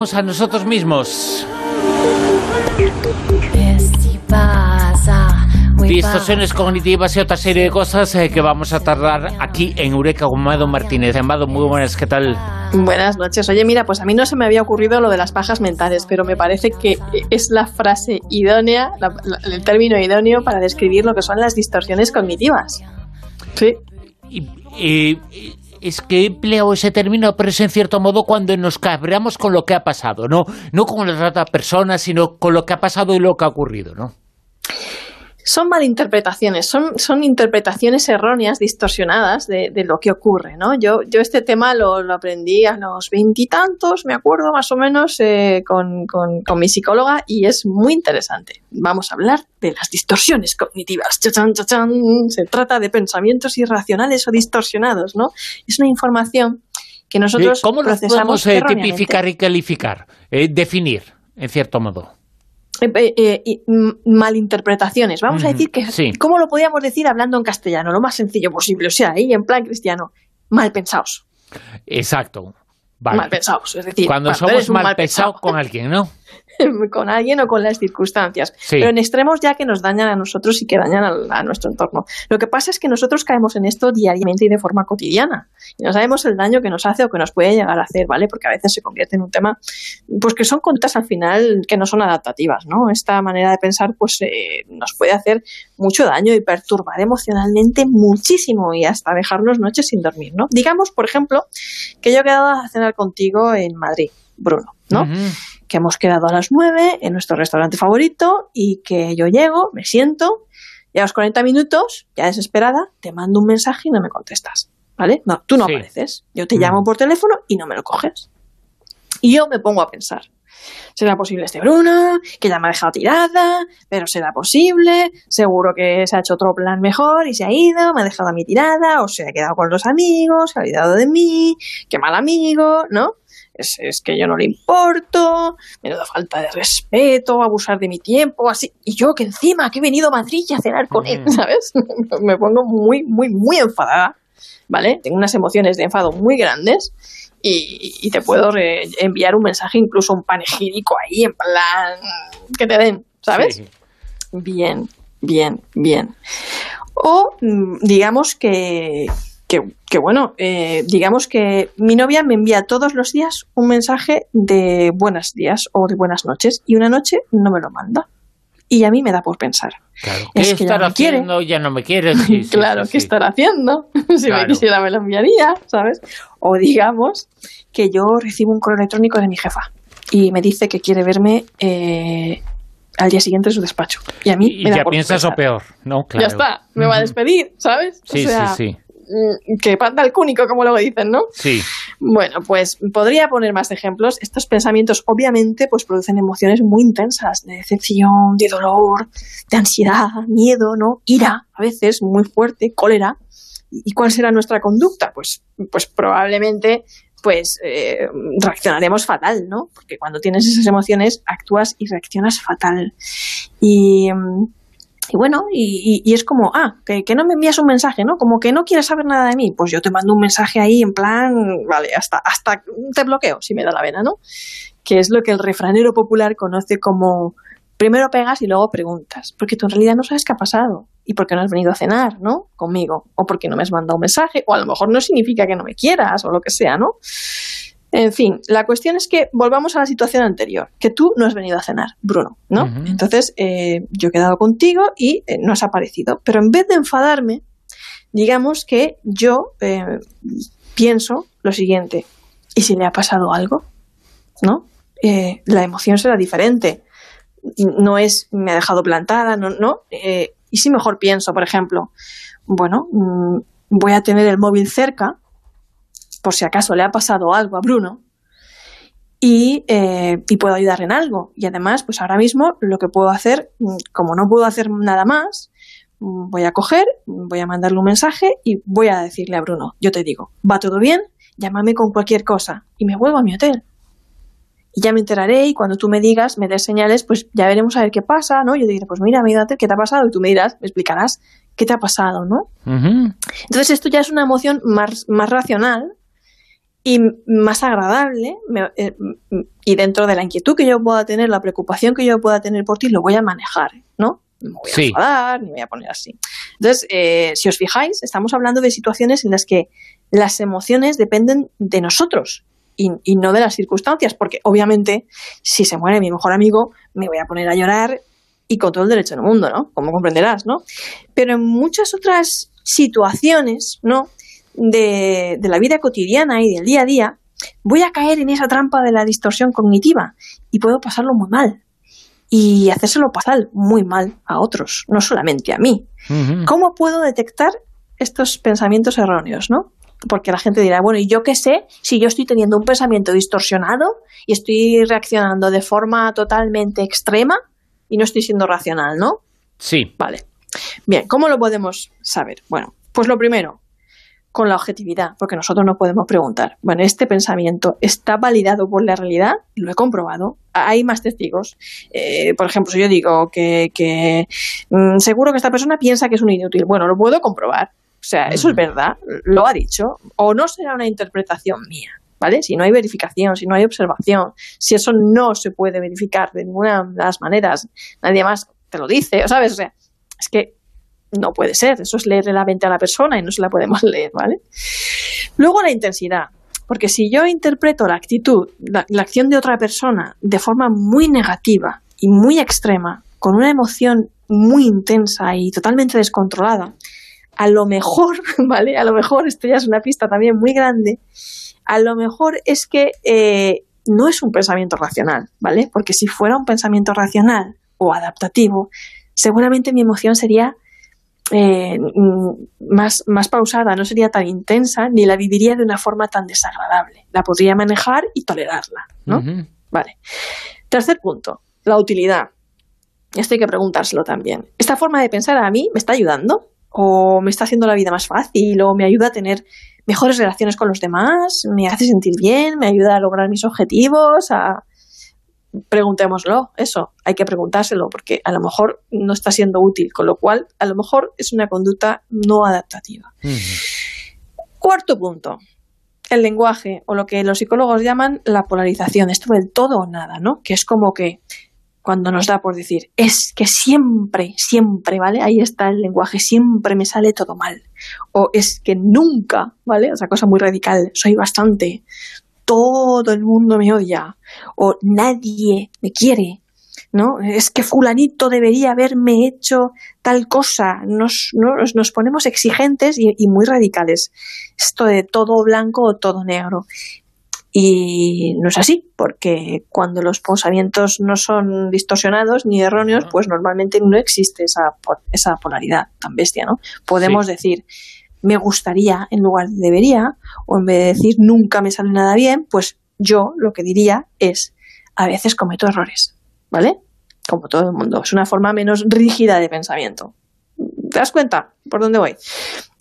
a nosotros mismos. Distorsiones cognitivas y otra serie de cosas eh, que vamos a tardar aquí en Eureka con Mado Martínez. Amado, muy buenas, ¿qué tal? Buenas noches. Oye, mira, pues a mí no se me había ocurrido lo de las pajas mentales, pero me parece que es la frase idónea, el término idóneo para describir lo que son las distorsiones cognitivas. Sí. y, es que he empleado ese término, pero es en cierto modo cuando nos cabreamos con lo que ha pasado, no, no con la otra persona, sino con lo que ha pasado y lo que ha ocurrido, ¿no? Son malinterpretaciones, son, son interpretaciones erróneas, distorsionadas de, lo que ocurre, ¿no? Yo, yo este tema lo, aprendí a los veintitantos, me acuerdo más o menos, eh, con, mi psicóloga y es muy interesante. Vamos a hablar de las distorsiones cognitivas. Se trata de pensamientos irracionales o distorsionados, ¿no? Es una información que nosotros ¿Cómo lo podemos eh, tipificar y calificar? Eh, definir, en cierto modo. Eh, eh, malinterpretaciones. Vamos a decir que, ¿cómo lo podíamos decir hablando en castellano? Lo más sencillo posible, o sea, ahí en plan cristiano, mal pensados. Exacto. Mal pensados, es decir, cuando, somos mal, pensados con alguien, ¿no? con alguien o con las circunstancias, pero en extremos ya que nos dañan a nosotros y que dañan a, nuestro entorno. Lo que pasa es que nosotros caemos en esto diariamente y de forma cotidiana y no sabemos el daño que nos hace o que nos puede llegar a hacer, ¿vale? Porque a veces se convierte en un tema, pues que son conductas al final que no son adaptativas, ¿no? Esta manera de pensar, pues eh, nos puede hacer mucho daño y perturbar emocionalmente muchísimo y hasta dejarnos noches sin dormir, ¿no? Digamos, por ejemplo, que yo he quedado a cenar contigo en Madrid, Bruno, ¿no? Que hemos quedado a las 9 en nuestro restaurante favorito y que yo llego, me siento, y a los 40 minutos, ya desesperada, te mando un mensaje y no me contestas. ¿Vale? No, tú no apareces. Yo te llamo por teléfono y no me lo coges. Y yo me pongo a pensar, ¿será posible este Bruno? Que ya me ha dejado tirada, pero será posible, seguro que se ha hecho otro plan mejor y se ha ido, me ha dejado a mí tirada, o se ha quedado con los amigos, se ha olvidado de mí, qué mal amigo, ¿no? Es, que yo no le importo, menuda falta de respeto, abusar de mi tiempo, así. Y yo que encima que he venido a Madrid a cenar con él, ¿sabes? Me pongo muy, muy, muy enfadada, ¿vale? Tengo unas emociones de enfado muy grandes y, te puedo enviar un mensaje, incluso un panegírico ahí, en plan, que te den, ¿sabes? Bien, bien, bien. O mm, digamos que, que, bueno, eh, digamos que mi novia me envía todos los días un mensaje de buenos días o de buenas noches y una noche no me lo manda. Y a mí me da por pensar. Claro, ¿qué es que ya haciendo? Ya no me quiere. claro, ¿qué estará haciendo? si me quisiera me lo enviaría, ¿sabes? O digamos que yo recibo un correo electrónico de mi jefa y me dice que quiere verme eh, al día siguiente en su despacho. Y a mí y me da ya piensas o peor, ¿no? Claro. Ya está, me va a despedir, ¿sabes? Sí, sí, sí. Mm, que panda el cúnico, como luego dicen, ¿no? Sí. Bueno, pues podría poner más ejemplos. Estos pensamientos, obviamente, pues producen emociones muy intensas, de decepción, de dolor, de ansiedad, miedo, ¿no? Ira, a veces, muy fuerte, cólera. ¿Y cuál será nuestra conducta? Pues, pues probablemente pues eh, reaccionaremos fatal, ¿no? Porque cuando tienes esas emociones actúas y reaccionas fatal. Y, mm, y bueno, y, es como, ah, que, no me envías un mensaje, ¿no? Como que no quieres saber nada de mí. Pues yo te mando un mensaje ahí en plan, vale, hasta, hasta te bloqueo si me da la vena, ¿no? Que es lo que el refranero popular conoce como primero pegas y luego preguntas. Porque tú en realidad no sabes qué ha pasado. Y por qué no has venido a cenar, ¿no? Conmigo. O porque no me has mandado un mensaje. O a lo mejor no significa que no me quieras o lo que sea, ¿no? En fin, la cuestión es que volvamos a la situación anterior, que tú no has venido a cenar, Bruno, ¿no? Entonces, eh, yo he quedado contigo y eh, no has aparecido. Pero en vez de enfadarme, digamos que yo eh, pienso lo siguiente, ¿y si le ha pasado algo? ¿No? la emoción será diferente. No es me ha dejado plantada, no, no. y si mejor pienso, por ejemplo, bueno, mm, voy a tener el móvil cerca por si acaso le ha pasado algo a Bruno y, eh, y, puedo ayudar en algo. Y además, pues ahora mismo lo que puedo hacer, mm, como no puedo hacer nada más, mm, voy a coger, voy a mandarle un mensaje y voy a decirle a Bruno, yo te digo, va todo bien, llámame con cualquier cosa y me vuelvo a mi hotel. Y ya me enteraré y cuando tú me digas, me des señales, pues ya veremos a ver qué pasa, ¿no? Yo te diré, pues mira, mírate, ¿qué te ha pasado? Y tú me dirás, me explicarás qué te ha pasado, ¿no? Entonces esto ya es una emoción más, más racional y más agradable eh, y dentro de la inquietud que yo pueda tener, la preocupación que yo pueda tener por ti, lo voy a manejar, ¿no? No voy a enfadar, ni me voy a poner así. Entonces, eh, si os fijáis, estamos hablando de situaciones en las que las emociones dependen de nosotros y, y, no de las circunstancias, porque obviamente si se muere mi mejor amigo me voy a poner a llorar y con todo el derecho del mundo, ¿no? Como comprenderás, ¿no? Pero en muchas otras situaciones, ¿no? De, de, la vida cotidiana y del día a día, voy a caer en esa trampa de la distorsión cognitiva y puedo pasarlo muy mal. Y hacérselo pasar muy mal a otros, no solamente a mí. ¿Cómo puedo detectar estos pensamientos erróneos, no? Porque la gente dirá, bueno, ¿y yo qué sé si yo estoy teniendo un pensamiento distorsionado y estoy reaccionando de forma totalmente extrema? y no estoy siendo racional, ¿no? Sí. Vale. Bien, ¿cómo lo podemos saber? Bueno, pues lo primero, con la objetividad, porque nosotros no podemos preguntar, bueno, este pensamiento está validado por la realidad, lo he comprobado, hay más testigos. Eh, por ejemplo, si yo digo que, que mmm, seguro que esta persona piensa que es un inútil, bueno, lo puedo comprobar. O sea, eso es verdad, lo ha dicho, o no será una interpretación mía. ¿vale? Si no hay verificación, si no hay observación, si eso no se puede verificar de ninguna de las maneras, nadie más te lo dice, ¿sabes? O sea, es que no puede ser, eso es leerle la mente a la persona y no se la podemos leer, ¿vale? Luego la intensidad, porque si yo interpreto la actitud, la, acción de otra persona de forma muy negativa y muy extrema, con una emoción muy intensa y totalmente descontrolada, a lo mejor, ¿vale? A lo mejor, esto ya es una pista también muy grande, a lo mejor es que eh, no es un pensamiento racional, ¿vale? Porque si fuera un pensamiento racional o adaptativo, seguramente mi emoción sería eh, más, más pausada, no sería tan intensa, ni la viviría de una forma tan desagradable. La podría manejar y tolerarla, ¿no? Uh -huh. Vale. Tercer punto, la utilidad. Esto hay que preguntárselo también. ¿Esta forma de pensar a mí me está ayudando? ¿O me está haciendo la vida más fácil? ¿O me ayuda a tener mejores relaciones con los demás, me hace sentir bien, me ayuda a lograr mis objetivos, a... preguntémoslo, eso, hay que preguntárselo, porque a lo mejor no está siendo útil, con lo cual a lo mejor es una conducta no adaptativa. Uh -huh. Cuarto punto, el lenguaje, o lo que los psicólogos llaman la polarización, esto del todo o nada, ¿no? Que es como que cuando nos da por decir, es que siempre, siempre, ¿vale? Ahí está el lenguaje, siempre me sale todo mal. O es que nunca, ¿vale? O sea, cosa muy radical, soy bastante, todo el mundo me odia. O nadie me quiere, ¿no? Es que fulanito debería haberme hecho tal cosa. Nos, nos, nos ponemos exigentes y, y muy radicales. Esto de todo blanco o todo negro. Y no es así, porque cuando los pensamientos no son distorsionados ni erróneos, pues normalmente no existe esa, esa polaridad tan bestia, ¿no? Podemos sí. decir, me gustaría en lugar de debería, o en vez de decir nunca me sale nada bien, pues yo lo que diría es, a veces cometo errores, ¿vale? Como todo el mundo. Es una forma menos rígida de pensamiento. ¿Te das cuenta por dónde voy?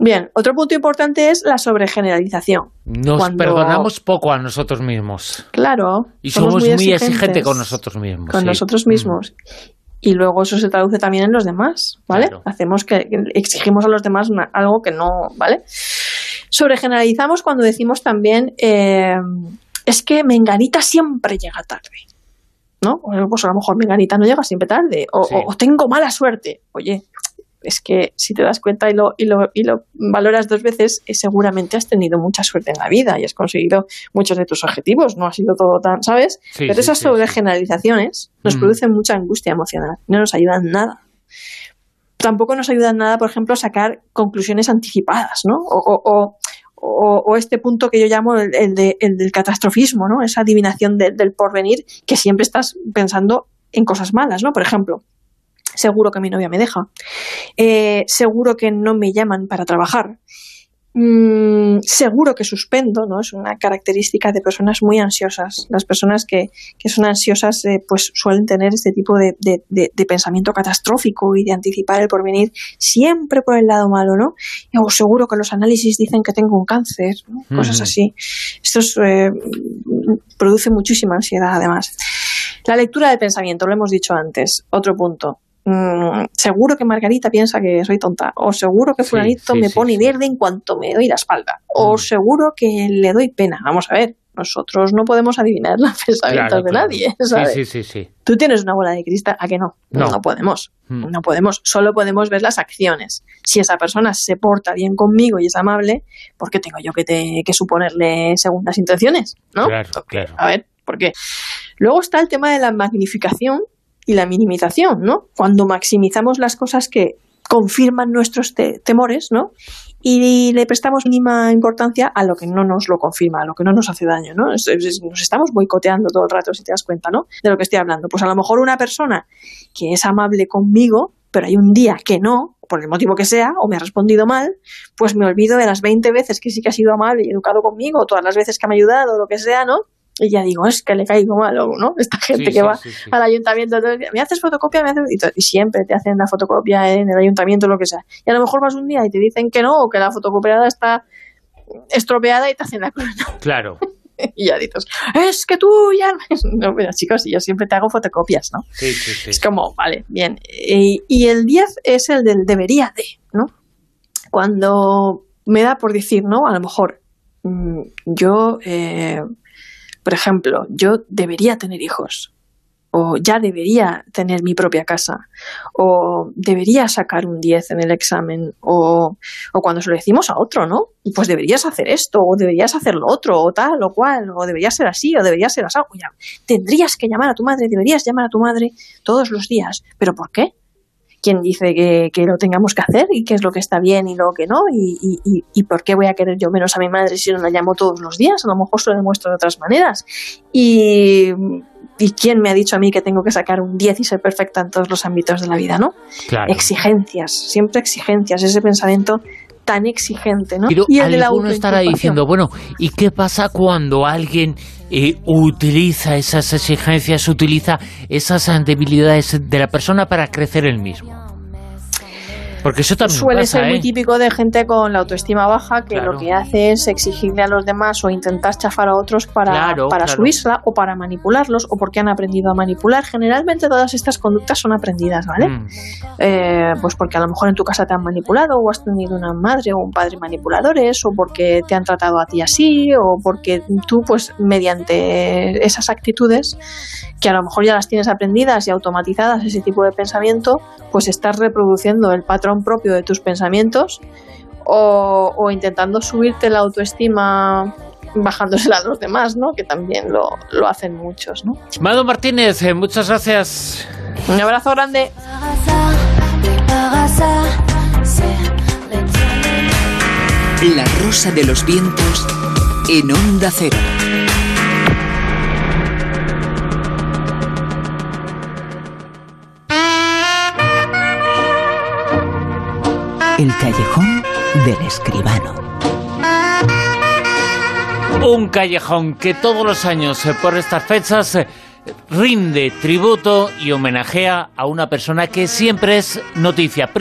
Bien, otro punto importante es la sobregeneralización. Nos Cuando... perdonamos poco a nosotros mismos. Claro. Y somos, somos muy, muy exigentes con nosotros mismos. Con sí. nosotros mismos. Mm. Y luego eso se traduce también en los demás, ¿vale? Claro. Hacemos que exigimos a los demás una, algo que no, ¿vale? Sobregeneralizamos cuando decimos también eh, es que Menganita siempre llega tarde. ¿No? Pues a lo mejor Menganita no llega siempre tarde. O, sí. o, o tengo mala suerte. Oye, es que si te das cuenta y lo, y lo, y lo valoras dos veces, eh, seguramente has tenido mucha suerte en la vida y has conseguido muchos de tus objetivos. No ha sido todo tan, ¿sabes? Sí, Pero sí, esas sí, sobregeneralizaciones nos mm. producen mucha angustia emocional. No nos ayudan nada. Tampoco nos ayudan nada, por ejemplo, a sacar conclusiones anticipadas, ¿no? O, o, o, o, este punto que yo llamo el, el, de, el del catastrofismo, ¿no? Esa adivinación de, del porvenir que siempre estás pensando en cosas malas, ¿no? Por ejemplo, seguro que mi novia me deja, eh, seguro que no me llaman para trabajar, mm, seguro que suspendo, ¿no? Es una característica de personas muy ansiosas. Las personas que, que son ansiosas eh, pues suelen tener este tipo de, de, de, de, pensamiento catastrófico y de anticipar el porvenir siempre por el lado malo, ¿no? O seguro que los análisis dicen que tengo un cáncer, ¿no? cosas así. Esto es, eh, produce muchísima ansiedad además. La lectura del pensamiento, lo hemos dicho antes. Otro punto mm, seguro que Margarita piensa que soy tonta, o seguro que fulanito me pone verde en cuanto me doy la espalda, o mm. seguro que le doy pena. Vamos a ver, nosotros no podemos adivinar los pensamientos de nadie, ¿sabes? Sí, sí, sí, Tú tienes una bola de cristal, ¿a que no? No, no podemos. Mm. No podemos, solo podemos ver las acciones. Si esa persona se porta bien conmigo y es amable, ¿por qué tengo yo que, que suponerle segundas intenciones? ¿No? Claro, claro. A ver, porque luego está el tema de la magnificación y la minimización, ¿no? Cuando maximizamos las cosas que confirman nuestros temores, ¿no? Y le prestamos mínima importancia a lo que no nos lo confirma, a lo que no nos hace daño, ¿no? nos estamos boicoteando todo el rato, si te das cuenta, ¿no? De lo que estoy hablando. Pues a lo mejor una persona que es amable conmigo, pero hay un día que no, por el motivo que sea, o me ha respondido mal, pues me olvido de las 20 veces que sí que ha sido amable y educado conmigo, todas las veces que me ha ayudado, lo que sea, ¿no? Y ya digo, es que le caigo mal, ¿no? Esta gente que va al ayuntamiento, me haces fotocopia, me haces... Y, siempre te hacen la fotocopia en el ayuntamiento, lo que sea. Y a lo mejor vas un día y te dicen que no, o que la fotocopiada está estropeada y te hacen la cruz. Claro. y ya dices, es que tú ya... No, mira, chicos, yo siempre te hago fotocopias, ¿no? Sí, sí, sí. Es como, vale, bien. Y, y el 10 es el del debería de, ¿no? Cuando me da por decir, ¿no? A lo mejor mm, yo... Eh, por ejemplo, yo debería tener hijos, o ya debería tener mi propia casa, o debería sacar un 10 en el examen, o, o, cuando se lo decimos a otro, ¿no? Pues deberías hacer esto, o deberías hacer lo otro, o tal, o cual, o deberías ser así, o deberías ser así. O ya, tendrías que llamar a tu madre, deberías llamar a tu madre todos los días. ¿Pero por qué? Quién dice que, lo tengamos que hacer y qué es lo que está bien y lo que no y, y, por qué voy a querer yo menos a mi madre si no la llamo todos los días, a lo mejor se lo demuestro de otras maneras. Y, quién me ha dicho a mí que tengo que sacar un 10 y ser perfecta en todos los ámbitos de la vida, ¿no? Exigencias, siempre exigencias, ese pensamiento tan exigente, ¿no? y el alguno estará diciendo, bueno, ¿y qué pasa cuando alguien eh, utiliza esas exigencias, utiliza esas debilidades de la persona para crecer el mismo? Porque eso también Suele ser muy ¿eh? típico de gente con la autoestima baja que lo que hace es exigirle a los demás o intentar chafar a otros para, para subirla o para manipularlos o porque han aprendido a manipular. Generalmente todas estas conductas son aprendidas, ¿vale? Mm. Eh, pues porque a lo mejor en tu casa te han manipulado o has tenido una madre o un padre manipuladores o porque te han tratado a ti así o porque tú pues mediante esas actitudes que a lo mejor ya las tienes aprendidas y automatizadas ese tipo de pensamiento, pues estás reproduciendo el patrón propio de tus pensamientos o, intentando subirte la autoestima bajándosela a los demás, ¿no? Que también lo, lo hacen muchos, ¿no? Mado Martínez, eh, muchas gracias. Un abrazo grande. La rosa de los vientos en onda cero. El callejón del escribano. Un callejón que todos los años eh, por estas fechas eh, rinde tributo y homenajea a una persona que siempre es noticia.